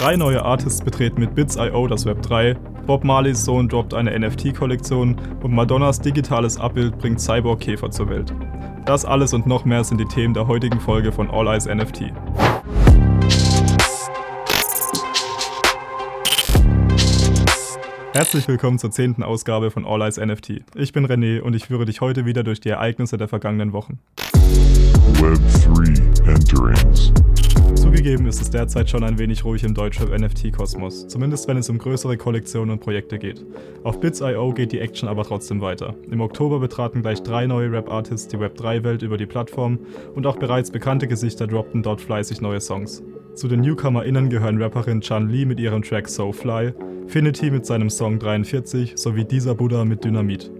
Drei neue Artists betreten mit Bits.io das Web 3, Bob Marleys Sohn droppt eine NFT-Kollektion und Madonnas digitales Abbild bringt Cyborg-Käfer zur Welt. Das alles und noch mehr sind die Themen der heutigen Folge von All Eyes NFT. Herzlich willkommen zur zehnten Ausgabe von All Eyes NFT. Ich bin René und ich führe dich heute wieder durch die Ereignisse der vergangenen Wochen. Web 3 Enterings. Zugegeben ist es derzeit schon ein wenig ruhig im Deutschrap-NFT-Kosmos, zumindest wenn es um größere Kollektionen und Projekte geht. Auf Bits.io geht die Action aber trotzdem weiter. Im Oktober betraten gleich drei neue Rap-Artists die Web3-Welt über die Plattform und auch bereits bekannte Gesichter droppten dort fleißig neue Songs. Zu den NewcomerInnen gehören Rapperin Chan Lee mit ihrem Track So Fly, Finity mit seinem Song 43 sowie Dieser Buddha mit Dynamit.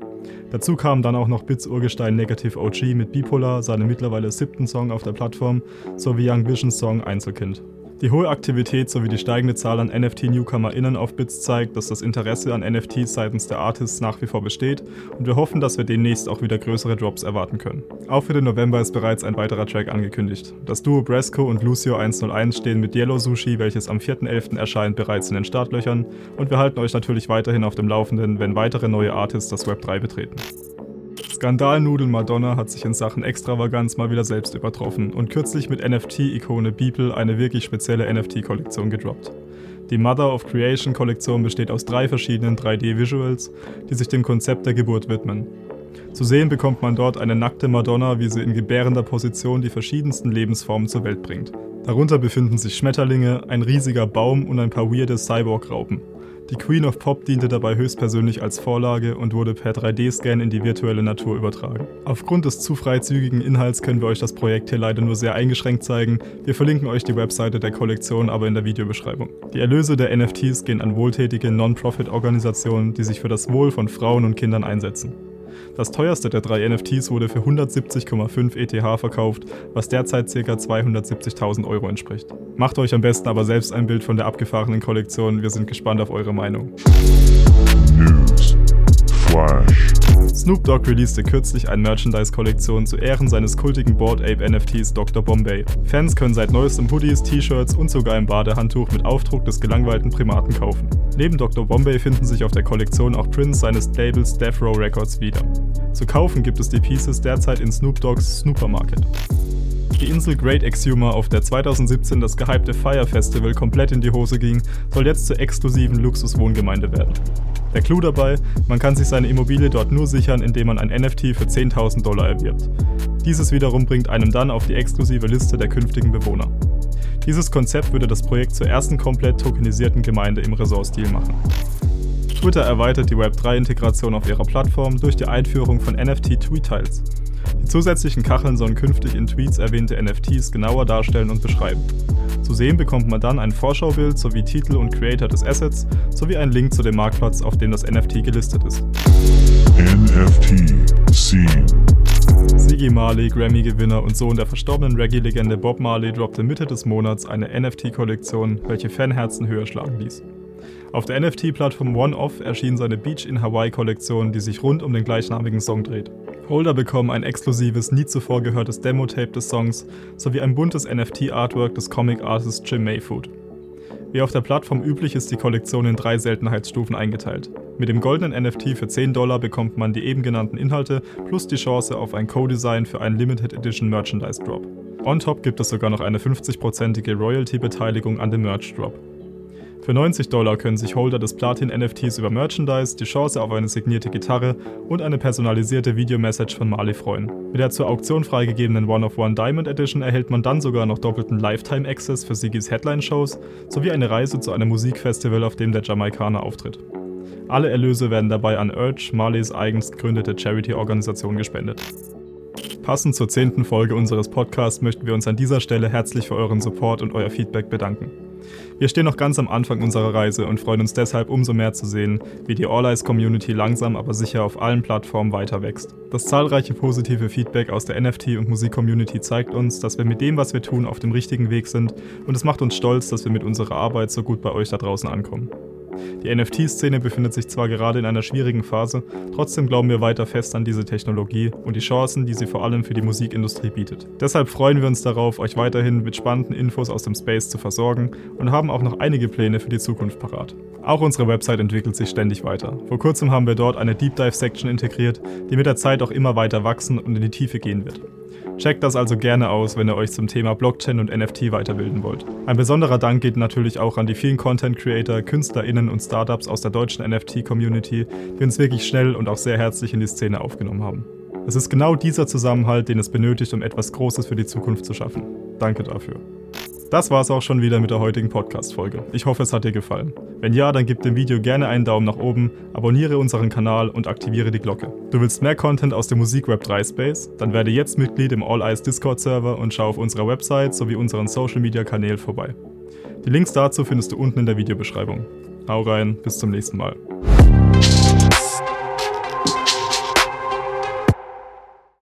Dazu kamen dann auch noch Bits Urgestein Negative OG mit Bipolar, seinem mittlerweile siebten Song auf der Plattform, sowie Young Visions Song Einzelkind. Die hohe Aktivität sowie die steigende Zahl an NFT-NewcomerInnen auf Bits zeigt, dass das Interesse an NFTs seitens der Artists nach wie vor besteht und wir hoffen, dass wir demnächst auch wieder größere Drops erwarten können. Auch für den November ist bereits ein weiterer Track angekündigt. Das Duo Bresco und Lucio 101 stehen mit Yellow Sushi, welches am 4.11. erscheint, bereits in den Startlöchern und wir halten euch natürlich weiterhin auf dem Laufenden, wenn weitere neue Artists das Web 3 betreten. Skandalnudel Madonna hat sich in Sachen Extravaganz mal wieder selbst übertroffen und kürzlich mit NFT-Ikone Beeple eine wirklich spezielle NFT-Kollektion gedroppt. Die Mother of Creation Kollektion besteht aus drei verschiedenen 3D-Visuals, die sich dem Konzept der Geburt widmen. Zu sehen bekommt man dort eine nackte Madonna, wie sie in gebärender Position die verschiedensten Lebensformen zur Welt bringt. Darunter befinden sich Schmetterlinge, ein riesiger Baum und ein paar weirde Cyborg-Raupen. Die Queen of Pop diente dabei höchstpersönlich als Vorlage und wurde per 3D-Scan in die virtuelle Natur übertragen. Aufgrund des zu freizügigen Inhalts können wir euch das Projekt hier leider nur sehr eingeschränkt zeigen. Wir verlinken euch die Webseite der Kollektion aber in der Videobeschreibung. Die Erlöse der NFTs gehen an wohltätige Non-Profit-Organisationen, die sich für das Wohl von Frauen und Kindern einsetzen. Das teuerste der drei NFTs wurde für 170,5 ETH verkauft, was derzeit ca. 270.000 Euro entspricht. Macht euch am besten aber selbst ein Bild von der abgefahrenen Kollektion, wir sind gespannt auf eure Meinung. News. Flash. Snoop Dogg releaste kürzlich eine Merchandise-Kollektion zu Ehren seines kultigen Board Ape NFTs Dr. Bombay. Fans können seit neuestem Hoodies, T-Shirts und sogar ein Badehandtuch mit Aufdruck des gelangweilten Primaten kaufen. Neben Dr. Bombay finden sich auf der Kollektion auch Prints seines Labels Death Row Records wieder. Zu kaufen gibt es die Pieces derzeit in Snoop Dogg's Snoopermarket. Die Insel Great Exhumer, auf der 2017 das gehypte Fire Festival komplett in die Hose ging, soll jetzt zur exklusiven Luxuswohngemeinde werden. Der Clou dabei, man kann sich seine Immobilie dort nur sichern, indem man ein NFT für 10.000 Dollar erwirbt. Dieses wiederum bringt einem dann auf die exklusive Liste der künftigen Bewohner. Dieses Konzept würde das Projekt zur ersten komplett tokenisierten Gemeinde im Ressortstil machen. Twitter erweitert die Web3-Integration auf ihrer Plattform durch die Einführung von NFT-Tweetiles. Die zusätzlichen Kacheln sollen künftig in Tweets erwähnte NFTs genauer darstellen und beschreiben. Zu sehen bekommt man dann ein Vorschaubild sowie Titel und Creator des Assets sowie einen Link zu dem Marktplatz, auf dem das NFT gelistet ist. NFT Scene Siggy Marley, Grammy-Gewinner und Sohn der verstorbenen Reggae-Legende Bob Marley droppte Mitte des Monats eine NFT-Kollektion, welche Fanherzen höher schlagen ließ. Auf der NFT-Plattform One-Off erschien seine Beach in Hawaii-Kollektion, die sich rund um den gleichnamigen Song dreht. Holder bekommen ein exklusives, nie zuvor gehörtes Demo-Tape des Songs sowie ein buntes NFT-Artwork des Comic-Artists Jim Mayfood. Wie auf der Plattform üblich ist die Kollektion in drei Seltenheitsstufen eingeteilt. Mit dem goldenen NFT für 10 Dollar bekommt man die eben genannten Inhalte plus die Chance auf ein Co-Design für einen Limited Edition Merchandise Drop. On top gibt es sogar noch eine 50-prozentige Royalty-Beteiligung an dem Merch Drop. Für 90 Dollar können sich Holder des Platin-NFTs über Merchandise, die Chance auf eine signierte Gitarre und eine personalisierte Videomessage von Marley freuen. Mit der zur Auktion freigegebenen One-of-One Diamond Edition erhält man dann sogar noch doppelten Lifetime-Access für Siggys Headline-Shows sowie eine Reise zu einem Musikfestival, auf dem der Jamaikaner auftritt. Alle Erlöse werden dabei an Urge, Marleys eigens gegründete Charity-Organisation, gespendet. Passend zur zehnten Folge unseres Podcasts möchten wir uns an dieser Stelle herzlich für euren Support und euer Feedback bedanken. Wir stehen noch ganz am Anfang unserer Reise und freuen uns deshalb umso mehr zu sehen, wie die All Eyes Community langsam aber sicher auf allen Plattformen weiter wächst. Das zahlreiche positive Feedback aus der NFT- und Musik-Community zeigt uns, dass wir mit dem, was wir tun, auf dem richtigen Weg sind und es macht uns stolz, dass wir mit unserer Arbeit so gut bei euch da draußen ankommen. Die NFT-Szene befindet sich zwar gerade in einer schwierigen Phase, trotzdem glauben wir weiter fest an diese Technologie und die Chancen, die sie vor allem für die Musikindustrie bietet. Deshalb freuen wir uns darauf, euch weiterhin mit spannenden Infos aus dem Space zu versorgen und haben auch noch einige Pläne für die Zukunft parat. Auch unsere Website entwickelt sich ständig weiter. Vor kurzem haben wir dort eine Deep Dive Section integriert, die mit der Zeit auch immer weiter wachsen und in die Tiefe gehen wird. Checkt das also gerne aus, wenn ihr euch zum Thema Blockchain und NFT weiterbilden wollt. Ein besonderer Dank geht natürlich auch an die vielen Content Creator, KünstlerInnen und Startups aus der deutschen NFT-Community, die uns wirklich schnell und auch sehr herzlich in die Szene aufgenommen haben. Es ist genau dieser Zusammenhalt, den es benötigt, um etwas Großes für die Zukunft zu schaffen. Danke dafür. Das war es auch schon wieder mit der heutigen Podcast-Folge. Ich hoffe, es hat dir gefallen. Wenn ja, dann gib dem Video gerne einen Daumen nach oben, abonniere unseren Kanal und aktiviere die Glocke. Du willst mehr Content aus dem Musikweb 3 Space? Dann werde jetzt Mitglied im All Eyes Discord-Server und schau auf unserer Website sowie unseren Social-Media-Kanälen vorbei. Die Links dazu findest du unten in der Videobeschreibung. Hau rein, bis zum nächsten Mal.